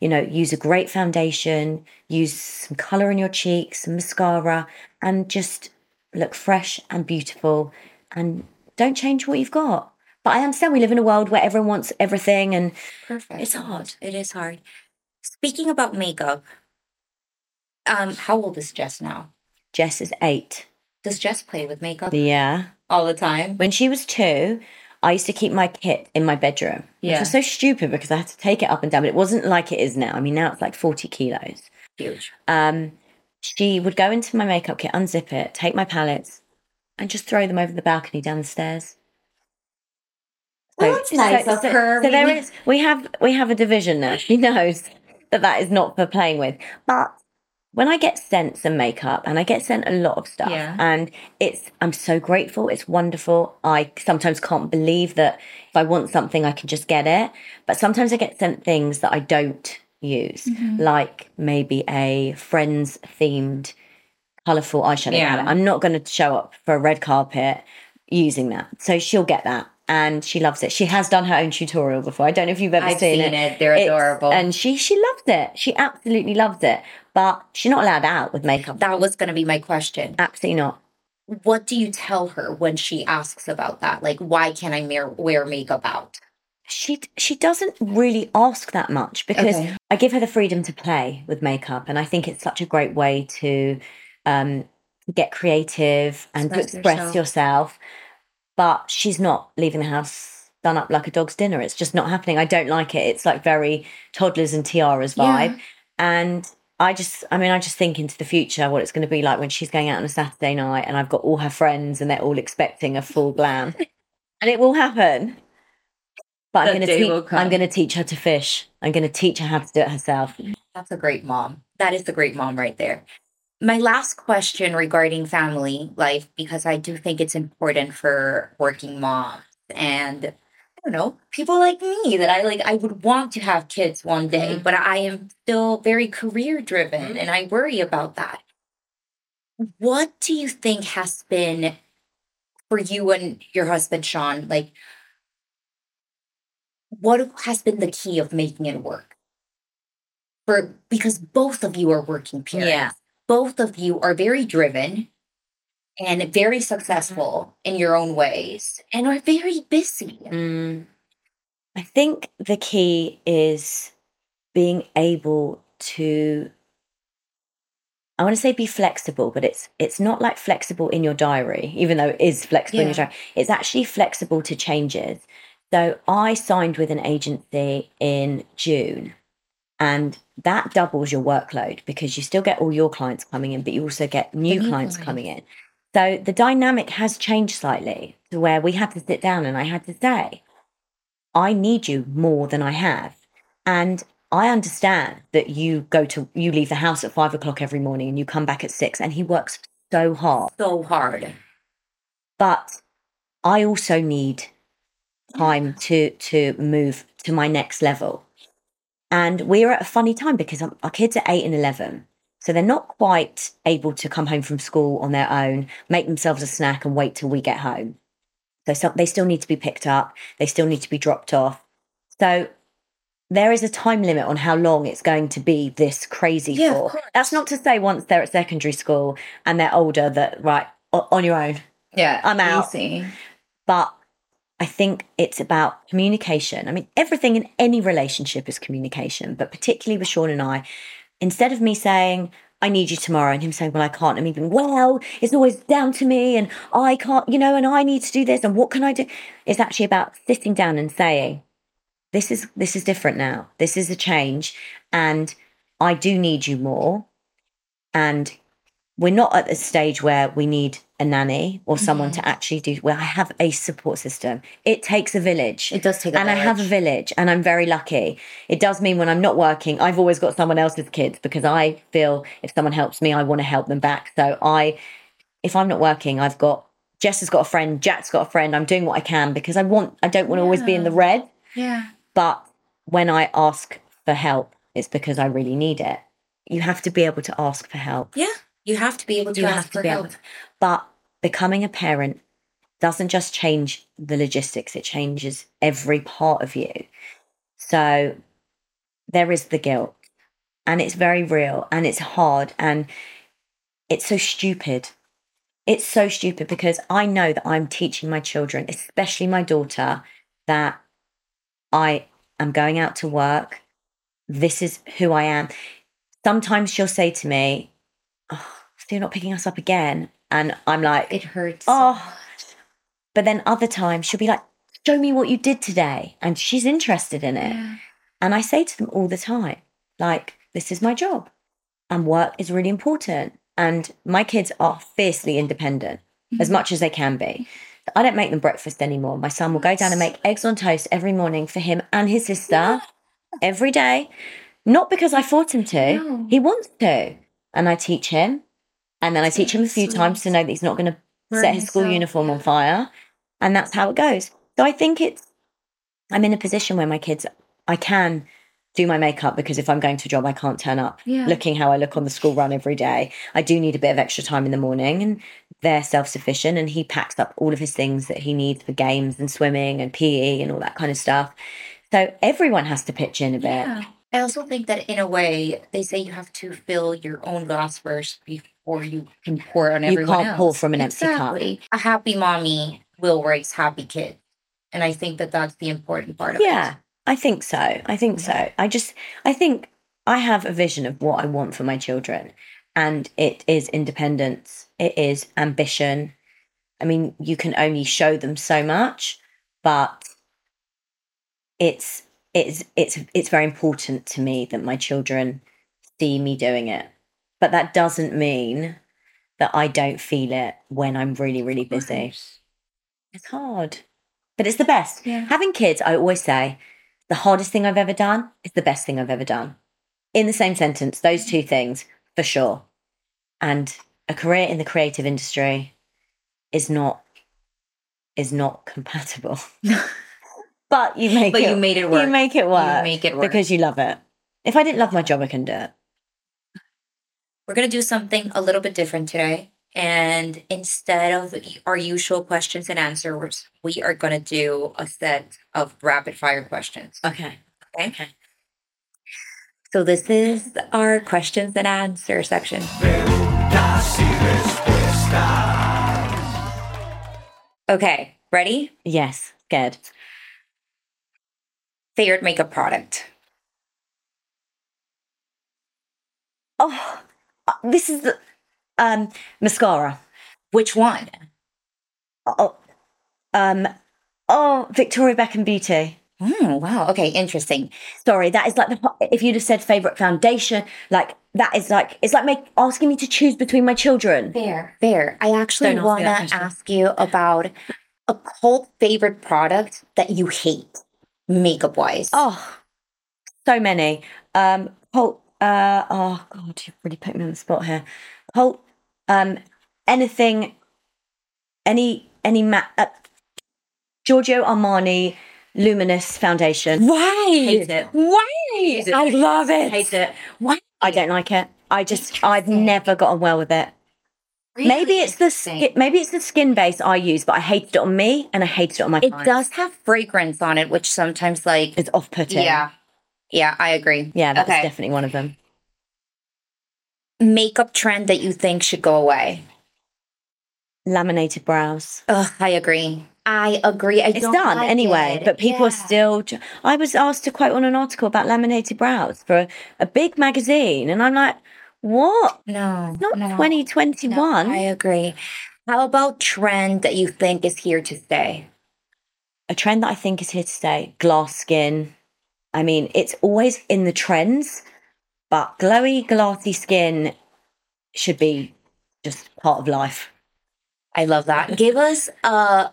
B: You know, use a great foundation, use some color in your cheeks, some mascara, and just look fresh and beautiful and don't change what you've got. But I understand we live in a world where everyone wants everything and
A: Perfect.
B: It's hard.
A: It is hard. Speaking about makeup, um, how old is Jess now?
B: Jess is eight.
A: Does Jess play with makeup?
B: Yeah.
A: all the time.
B: When she was two, I used to keep my kit in my bedroom. Which
A: Yeah.
B: was so stupid because I had to take it up and down, but it wasn't like it is now. I mean, now it's like 40 kilos.
A: Huge.
B: Um, she would go into my makeup kit, unzip it, take my palettes, and just throw them over the balcony down the stairs.
A: Well, that's nice of her.
B: So there is we have we have a division now. She knows that that is not for playing with. But when I get sent some makeup, and I get sent a lot of stuff,
A: Yeah.
B: and it's I'm so grateful. It's wonderful. I sometimes can't believe that if I want something, I can just get it. But sometimes I get sent things that I don't use,
A: Mm-hmm.
B: like maybe a friends themed colourful eyeshadow
A: Yeah.
B: palette. I'm not going to show up for a red carpet using that. So she'll get that. And she loves it. She has done her own tutorial before. I don't know if you've ever
A: I've
B: seen,
A: seen it. They're
B: It's-
A: adorable.
B: And she she loves it. She absolutely loves it. But she's not allowed out with makeup.
A: That was going to be my question.
B: Absolutely not.
A: What do you tell her when she asks about that? Like, why can't I wear, wear makeup out?
B: She she doesn't really ask that much because
A: Okay.
B: I give her the freedom to play with makeup, and I think it's such a great way to um, get creative and
A: Express
B: to express
A: yourself.
B: yourself. But she's not leaving the house done up like a dog's dinner. It's just not happening. I don't like it. It's like very toddlers and tiaras vibe,
A: Yeah.
B: and. I just, I mean, I just think into the future what it's going to be like when she's going out on a Saturday night and I've got all her friends and they're all expecting a full glam. and it will happen. But I'm going to teach. I'm going to teach her to fish. I'm going to teach her how to do it herself.
A: That's a great mom. That is a great mom right there. My last question regarding family life, because I do think it's important for working moms and don't know, people like me that I like, I would want to have kids one day,
B: Mhm.
A: but I am still very career driven and I worry about that. What do you think has been for you and your husband, Sean? Like, what has been the key of making it work? For because both of you are working parents.
B: Yeah.
A: Both of you are very driven and very successful in your own ways and are very busy.
B: Mm. I think the key is being able to. I want to say be flexible, but it's it's not like flexible in your diary, even though it is flexible in your diary. It's actually flexible to changes. So I signed with an agency in June, and that doubles your workload because you still get all your clients coming in, but you also get new,
A: new
B: clients
A: clients.
B: coming in. So the dynamic has changed slightly to where we had to sit down and I had to say, I need you more than I have. And I understand that you go to, you leave the house at five o'clock every morning and you come back at six, and he works so hard.
A: So hard.
B: But I also need time to to move to my next level. And we're at a funny time because our kids are eight and 11. So they're not quite able to come home from school on their own, make themselves a snack, and wait till we get home. So, they still need to be picked up, they still need to be dropped off. So there is a time limit on how long it's going to be this crazy
A: Yeah,
B: for. That's not to say once they're at secondary school and they're older that, right, on your own,
A: Yeah.
B: I'm out.
A: easy.
B: but I think it's about communication. I mean, everything in any relationship is communication, but particularly with Sean and I, instead of me saying, I need you tomorrow, and him saying, Well, I can't, and me being, Well, it's always down to me, and I can't, you know, and I need to do this, and what can I do? It's actually about sitting down and saying, This is this is different now. This is a change, and I do need you more. And we're not at the stage where we need a nanny or someone
A: Mm-hmm.
B: to actually do where I have a support system. It takes a village.
A: It does take a village,
B: and I have a
A: village.
B: village and I'm very lucky. It does mean when I'm not working, I've always got someone else's kids because I feel if someone helps me, I want to help them back. So I if I'm not working, I've got Jess has got a friend, Jack's got a friend. I'm doing what I can because I want I don't want to always be in the red.
A: Yeah.
B: But when I ask for help, it's because I really need it. You have to be able to ask for help.
A: Yeah. You have to be able to
B: You
A: ask
B: have to
A: for
B: be
A: help.
B: able to. But becoming a parent doesn't just change the logistics, it changes every part of you. So there is the guilt, and it's very real, and it's hard, and it's so stupid. It's so stupid because I know that I'm teaching my children, especially my daughter, that I am going out to work. This is who I am. Sometimes she'll say to me, so you're not picking us up again? And I'm like,
A: It hurts.
B: oh, But then other times she'll be like, show me what you did today. And she's interested in it. And I say to them all the time, like, this is my job and work is really important. And my kids are fiercely independent mm-hmm. as much as they can be. I don't make them breakfast anymore. My son will go down and make eggs on toast every morning for him and his sister every day. Not because I force him to,
A: No.
B: he wants to. And I teach him. And then I teach him a few
A: sweet.
B: times to know that he's not going to set his school
A: himself.
B: uniform on fire. And that's how it goes. So I think it's, I'm in a position where my kids, I can do my makeup because if I'm going to a job, I can't turn up
A: Yeah.
B: looking how I look on the school run every day. I do need a bit of extra time in the morning and they're self sufficient and he packs up all of his things that he needs for games and swimming and PE and all that kind of stuff. So everyone has to pitch in a bit.
A: Yeah. I also think that in a way, they say you have to fill your own glass first before you can pour on
B: You
A: everyone
B: can't
A: else.
B: pour from an empty cup.
A: A happy mommy will raise happy kids. And I think that that's the important part of it. Yeah.
B: I think so. I think so. I just, I think I have a vision of what I want for my children, and it is independence, it is ambition. I mean, you can only show them so much, but it's it's it's it's very important to me that my children see me doing it. But that doesn't mean that I don't feel it when I'm really really busy. It's hard, but it's the best.
A: Yeah.
B: Having kids, I always say, the hardest thing I've ever done is the best thing I've ever done. In the same sentence, those two things for sure. And a career in the creative industry is not is not compatible. but you make
A: But
B: it
A: you made it work.
B: You make it work.
A: You make it work.
B: because you love it. If I didn't love my job, I couldn't do it.
A: We're going to do something a little bit different today. And instead of our usual questions and answers, we are going to do a set of rapid fire questions.
B: Okay.
A: Okay.
B: Okay.
A: So this is our questions and answer section. Okay, ready?
B: Yes. Good.
A: Favorite makeup product.
B: Oh, this is the um mascara.
A: Which one?
B: Oh, um, oh, Victoria Beckham Beauty.
A: Oh, wow. Okay, interesting.
B: Sorry, that is like the if you'd have said favorite foundation, like that is like it's like make, asking me to choose between my children.
A: Fair. Fair. I actually
B: Don't ask me
A: want to ask you about a cult favorite product that you hate, makeup wise.
B: Oh, so many. Um, Holt. Uh, oh God, you've really put me on the spot here. Holt. Um, anything, any any matte. Uh, Giorgio Armani Luminous Foundation.
A: why?
B: Hate it.
A: Why? I love it.
B: Hate it.
A: Why?
B: I don't like it. I just I've never gotten well with it. Maybe it's the skin, maybe it's the skin base I use, but I hated it on me and I hated it on my
A: It
B: clients.
A: does have fragrance on it, which sometimes like
B: It's off putting.
A: yeah, yeah, I agree.
B: Yeah, that's
A: Okay.
B: definitely one of them.
A: Makeup trend that you think should go away.
B: Laminated brows.
A: Ugh, I agree. I agree. I
B: It's done
A: like
B: anyway,
A: it.
B: but people are still. ju- I was asked to quote on an article about laminated brows for a, a big magazine, and I'm like, what?
A: no,
B: Not
A: no,
B: 2021.
A: no, I agree. How about trend that you think is here to stay?
B: a trend that I think is here to stay glass skin. I mean, it's always in the trends, but glowy, glassy skin should be just part of life.
A: I love that. Give us uh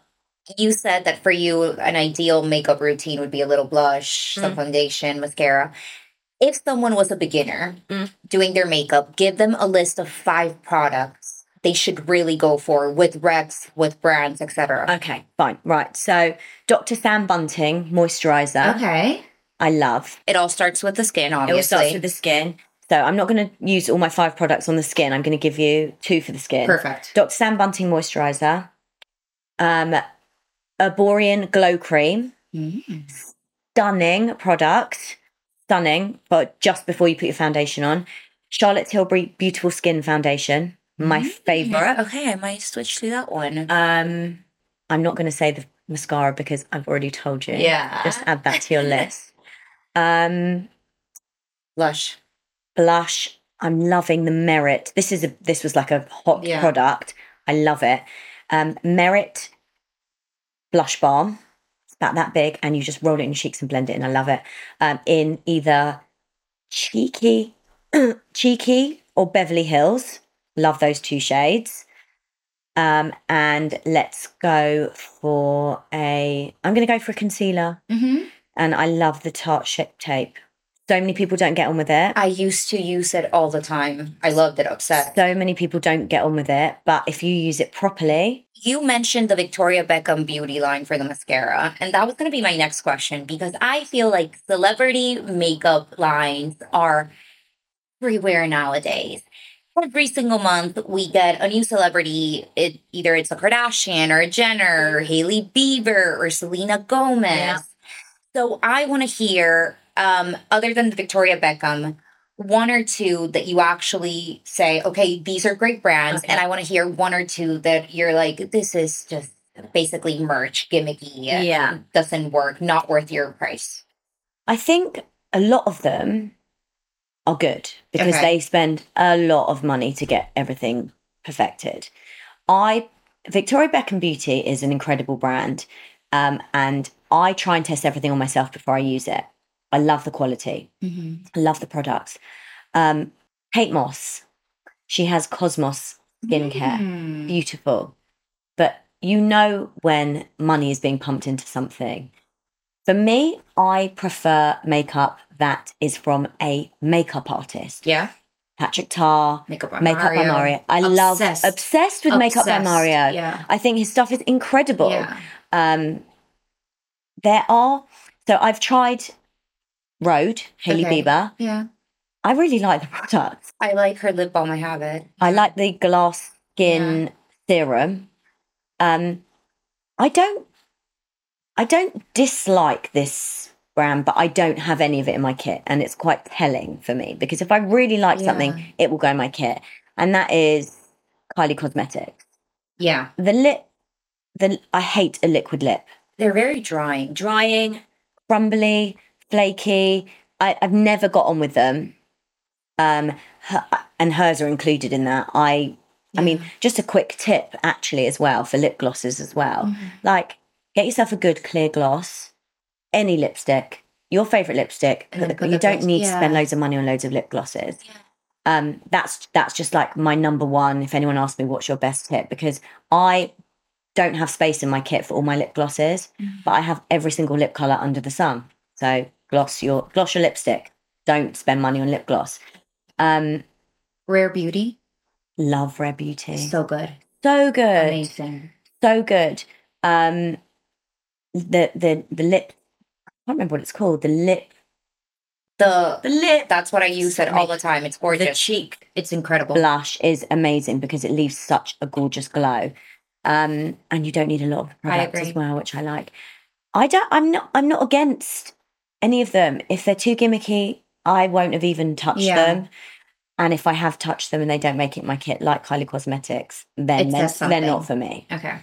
A: you said that for you an ideal makeup routine would be a little blush, some foundation, mascara. If someone was a beginner
B: Mm.
A: doing their makeup, give them a list of five products they should really go for with recs, with brands, etc.
B: Okay, fine. Right. So, Dr. Sam Bunting moisturizer,
A: Okay.
B: I love.
A: It all starts with the skin, obviously.
B: It all starts with the skin. So, I'm not going to use all my five products on the skin. I'm going to give you two for the skin.
A: Perfect.
B: Dr. Sam Bunting moisturizer, um, Erborian glow cream,
A: Mm.
B: stunning product, stunning, but just before you put your foundation on. Charlotte Tilbury Beautiful Skin Foundation, my favorite.
A: Okay, I might switch to that one.
B: Um, I'm not going to say the mascara because I've already told you.
A: Yeah.
B: Just add that to your list. Um,
A: Blush.
B: blush. I'm loving the Merit. This is a this was like a hot
A: Yeah.
B: product. I love it. Um, Merit blush balm. It's about that big, and you just roll it in your cheeks and blend it, and I love it. Um, in either cheeky, cheeky or Beverly Hills. Love those two shades. Um, and let's go for a. I'm going to go for a concealer,
A: Mm-hmm.
B: And I love the Tarte Shape Tape. So many people don't get on with it.
A: I used to use it all the time. I loved it. Obsessed.
B: So many people don't get on with it, but if you use it properly,
A: You mentioned the Victoria Beckham beauty line for the mascara, and that was going to be my next question because I feel like celebrity makeup lines are everywhere nowadays. Every single month, we get a new celebrity. It either it's a Kardashian or a Jenner, or Hailey Bieber, or Selena Gomez.
B: Yeah.
A: So I want to hear, um, other than the Victoria Beckham, one or two that you actually say, okay, these are great brands,
B: Okay.
A: and I want to hear one or two that you're like, this is just basically merch, gimmicky,
B: Yeah.
A: doesn't work, not worth your price.
B: I think a lot of them are good because
A: Okay.
B: they spend a lot of money to get everything perfected. I Victoria Beckham Beauty is an incredible brand, um, and I try and test everything on myself before I use it. I love the quality. I love the products. Um, Kate Moss, she has Cosmoss skincare,
A: Mm.
B: beautiful, but you know when money is being pumped into something. For me, I prefer makeup that is from a makeup artist.
A: Yeah,
B: Patrick Ta,
A: makeup by
B: Makeup
A: Mario.
B: by Mario. I love
A: Obsessed.
B: obsessed with Makeup by Mario.
A: Yeah,
B: I think his stuff is incredible.
A: yeah.
B: Um, there are so I've tried Rhode, Hailey
A: Okay.
B: Bieber.
A: Yeah.
B: I really like the products.
A: I like her lip balm. I have it.
B: I like the glass skin serum. Um, I don't, I don't dislike this brand, but I don't have any of it in my kit, and it's quite telling for me because if I really like
A: Yeah.
B: something, it will go in my kit, and that is Kylie Cosmetics.
A: Yeah,
B: The lip, the I hate a liquid lip.
A: They're very drying.
B: drying, crumbly, flaky. I, I've never got on with them. Um, her, and hers are included in that. I, I mean, just a quick tip actually as well for lip glosses as well.
A: Mm-hmm.
B: Like, get yourself a good clear gloss, any lipstick, your favorite lipstick. Put-
A: put
B: you don't
A: gloss-
B: need to spend loads of money on loads of lip glosses. Um, that's that's just like my number one. If anyone asks me what's your best tip, because I don't have space in my kit for all my lip glosses, but I have every single lip color under the sun. So gloss your gloss your lipstick. Don't spend money on lip gloss. Um,
A: Rare Beauty,
B: love Rare Beauty. So, good.
A: so good,
B: good,
A: amazing.
B: so good. Um, the the the lip. I can't remember what it's called. The lip.
A: The
B: The lip
A: that's what I use it all the time. It's gorgeous.
B: the cheek
A: It's incredible.
B: blush is amazing because it leaves such a gorgeous glow. Um, and you don't need a lot of products as well, which I like. I don't. I'm not. I'm not against any of them. If they're too gimmicky, I won't have even touched
A: Yeah.
B: them. And if I have touched them and they don't make it my kit, like Kylie Cosmetics, then they're, they're not for me.
A: Okay.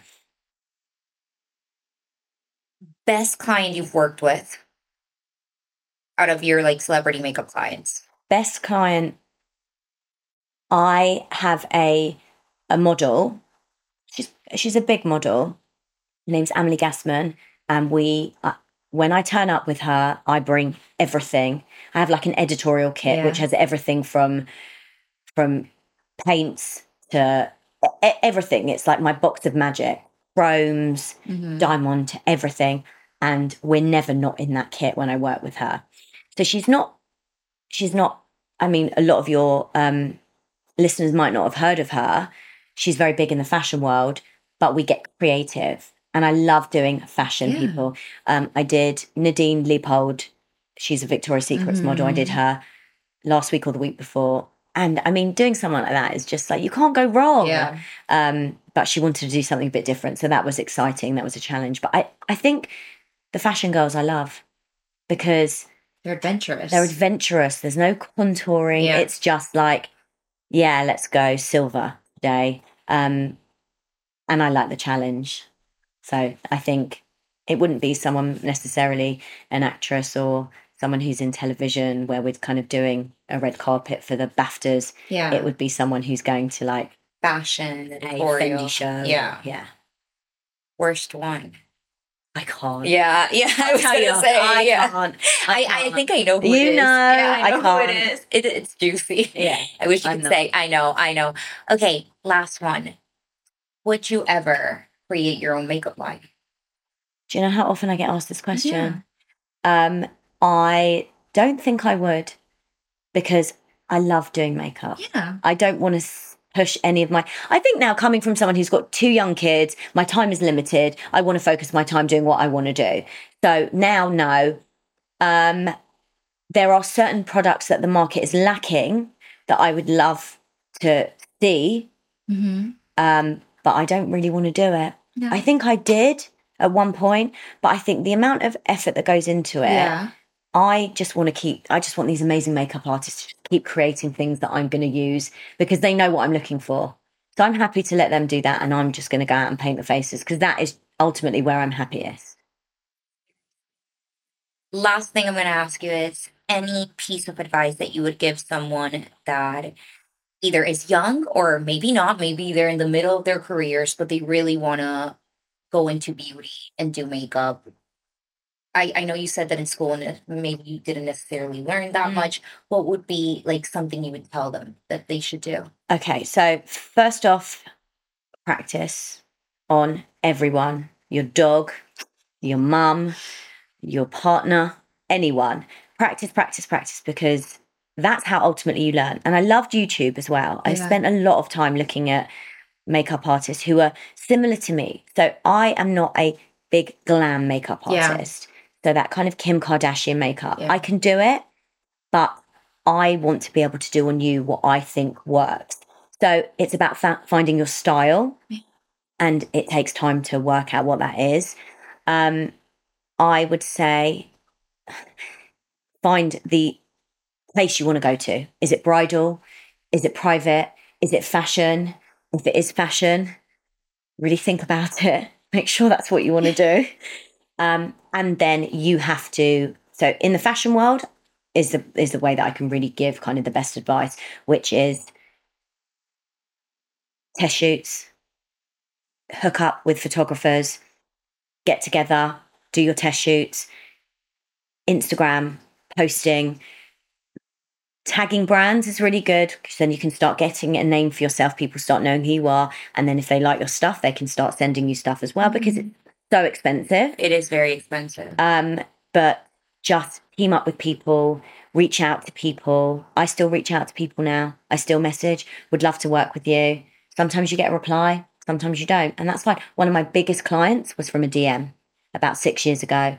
A: Best client you've worked with out of your like celebrity makeup clients.
B: Best client. I have a a model. She's she's a big model. Her name's Emily Gassman, and we. Uh, when I turn up with her, I bring everything. I have like an editorial kit
A: Yeah.
B: which has everything from from paints to everything. It's like my box of magic, chromes, diamond, to everything. And we're never not in that kit when I work with her. So she's not, she's not, I mean, a lot of your um, listeners might not have heard of her. She's very big in the fashion world, but we get creative. And I love doing fashion
A: Yeah.
B: people. Um, I did Nadine Leopold. She's a Victoria's Secrets model. I did her last week or the week before. And I mean, doing someone like that is just like, you can't go wrong.
A: Yeah.
B: Um, but she wanted to do something a bit different. So that was exciting. That was a challenge. But I, I think the fashion girls I love because
A: They're adventurous.
B: they're adventurous. There's no contouring.
A: Yeah.
B: It's just like, yeah, let's go silver today. Um, and I like the challenge. So I think it wouldn't be someone necessarily an actress or someone who's in television where we're kind of doing a red carpet for the BAFTAs.
A: yeah.
B: It would be someone who's going to like
A: fashion,
B: a
A: editorial.
B: Fendi show.
A: Yeah.
B: Yeah.
A: Worst one.
B: I can't.
A: Yeah, yeah. I was
B: tell
A: gonna
B: you,
A: say,
B: I
A: yeah.
B: can't.
A: I, I
B: can't.
A: think I know who
B: You
A: it is.
B: know,
A: yeah, I
B: I
A: know who it is. It, it's juicy.
B: Yeah,
A: I wish you
B: I'm
A: could say, I know, I know. Okay, last one. Would you ever create your own makeup line?
B: Do you know how often I get asked this question? Um, I don't think I would because I love doing makeup.
A: Yeah.
B: I don't want to push any of my. I think now, coming from someone who's got two young kids, my time is limited. I want to focus my time doing what I want to do. So now, no. Um, there are certain products that the market is lacking that I would love to see,
A: Mm-hmm.
B: um, but I don't really want to do it.
A: No.
B: I think I did at one point, but I think the amount of effort that goes into it,
A: yeah.
B: I just want to keep, I just want these amazing makeup artists to keep creating things that I'm going to use because they know what I'm looking for. So I'm happy to let them do that and I'm just going to go out and paint the faces because that is ultimately where I'm happiest.
A: Last thing I'm going to ask you is any piece of advice that you would give someone that either is young or maybe not, maybe they're in the middle of their careers, but they really want to go into beauty and do makeup. I, I know you said that in school and maybe you didn't necessarily learn that
B: Mm.
A: much. What would be like something you would tell them that they should do?
B: Okay, so first off, practice on everyone your dog, your mum, your partner, anyone. Practice, practice, practice because that's how ultimately you learn. And I loved YouTube as well. I spent a lot of time looking at makeup artists who are similar to me. So I am not a big glam makeup
A: Yeah.
B: So that kind of Kim Kardashian makeup.
A: Yeah.
B: I can do it, but I want to be able to do on you what I think works. So it's about fa- finding your style,
A: Yeah.
B: and it takes time to work out what that is. Um, I would say find the place you want to go to. Is it bridal? Is it private? Is it fashion? If it is fashion, really think about it. Make sure that's what you want to do. Um, and then you have to. So in the fashion world, is the is the way that I can really give kind of the best advice, which is test shoots, hook up with photographers, get together, do your test shoots, Instagram posting, tagging brands is really good because then you can start getting a name for yourself. People start knowing who you are, and then if they like your stuff, they can start sending you stuff as well because it's so expensive.
A: It is very expensive.
B: Um, but just team up with people, reach out to people. I still reach out to people now. I still message, would love to work with you. Sometimes you get a reply, sometimes you don't. And that's fine. one of my biggest clients was from a DM about six years ago.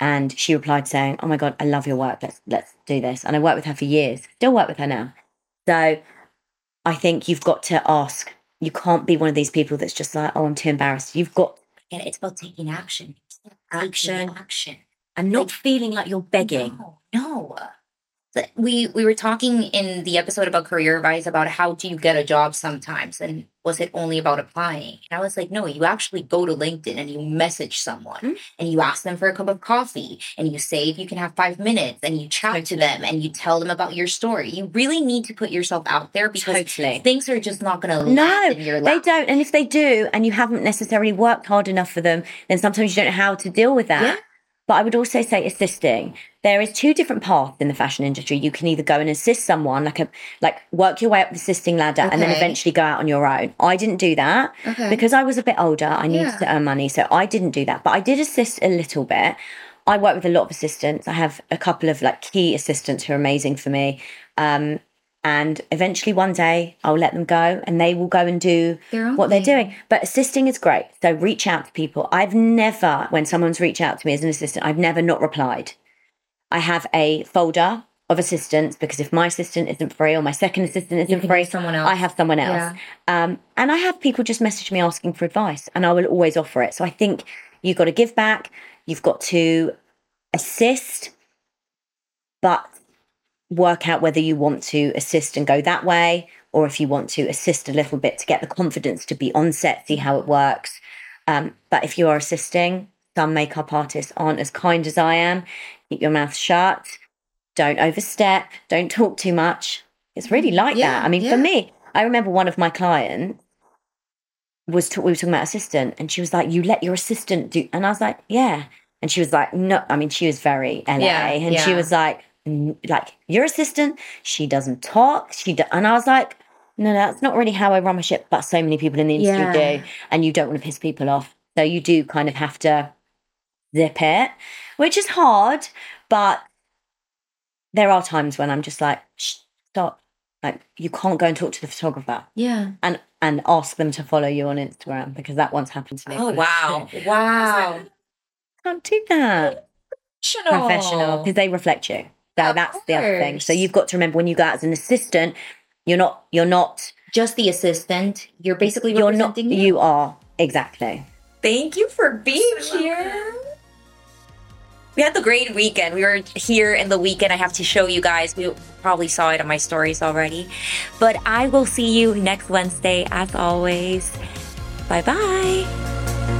B: And she replied saying, Oh my God, I love your work. Let's let's do this. And I worked with her for years. Still work with her now. So I think you've got to ask. You can't be one of these people that's just like, oh, I'm too embarrassed. You've got
A: It's about taking action.
B: Action.
A: Action.
B: and not feeling like you're begging.
A: No, no. We we were talking in the episode about career advice about how do you get a job sometimes, and was it only about applying? And I was like, no, you actually go to LinkedIn and you message someone
B: Mm.
A: and you ask them for a cup of coffee and you say if you can have five minutes and you chat to them and you tell them about your story. You really need to put yourself out there because
B: Totally.
A: things are just not going to
B: No,
A: in your
B: they don't. And if they do, and you haven't necessarily worked hard enough for them, then sometimes you don't know how to deal with that.
A: Yeah.
B: But I would also say assisting. There is two different paths in the fashion industry. You can either go and assist someone, like a like work your way up the assisting ladder, and then eventually go out on your own. I didn't do that
A: Okay.
B: because I was a bit older. I needed
A: Yeah.
B: to earn money, so I didn't do that. But I did assist a little bit. I work with a lot of assistants. I have a couple of like key assistants who are amazing for me. Um, and eventually one day I'll let them go and they will go and do
A: Their own
B: what they're doing. But assisting is great. So reach out to people. I've never, when someone's reached out to me as an assistant, I've never not replied. I have a folder of assistants because if my assistant isn't free or my second assistant isn't free,
A: someone else.
B: I have someone else. Um, and I have people just message me asking for advice and I will always offer it. So I think you've got to give back, you've got to assist, but work out whether you want to assist and go that way or if you want to assist a little bit to get the confidence to be on set, see how it works. Um, but if you are assisting, some makeup artists aren't as kind as I am. Keep your mouth shut. Don't overstep. Don't talk too much. It's really like
A: Yeah,
B: that. I mean,
A: yeah.
B: for me, I remember one of my clients was ta- we were talking about assistant, and she was like, "You let your assistant do," and I was like, "Yeah," and she was like, "No," I mean, she was very LA,
A: Yeah,
B: and she was like, "N- "Like your assistant, she doesn't talk, she," do-, and I was like. No, no, that's not really how I run my ship, but so many people in the industry
A: Yeah.
B: do, and you don't want to piss people off. So you do kind of have to zip it, which is hard, but there are times when I'm just like, stop. Like you can't go and talk to the photographer
A: Yeah.
B: and and ask them to follow you on Instagram because that once happened to me.
A: Oh wow. Wow.
B: can't do that.
A: Professional
B: because they reflect you. So
A: Of
B: that's the other thing. So you've got to remember when you go out as an assistant, you're not you're not
A: Just the assistant. You're basically
B: you're not
A: representing you.
B: you are exactly.
A: Thank you for being here. We had the great weekend. We were here in the weekend. I have to show you guys. We probably saw it on my stories already. But I will see you next Wednesday as always. Bye bye.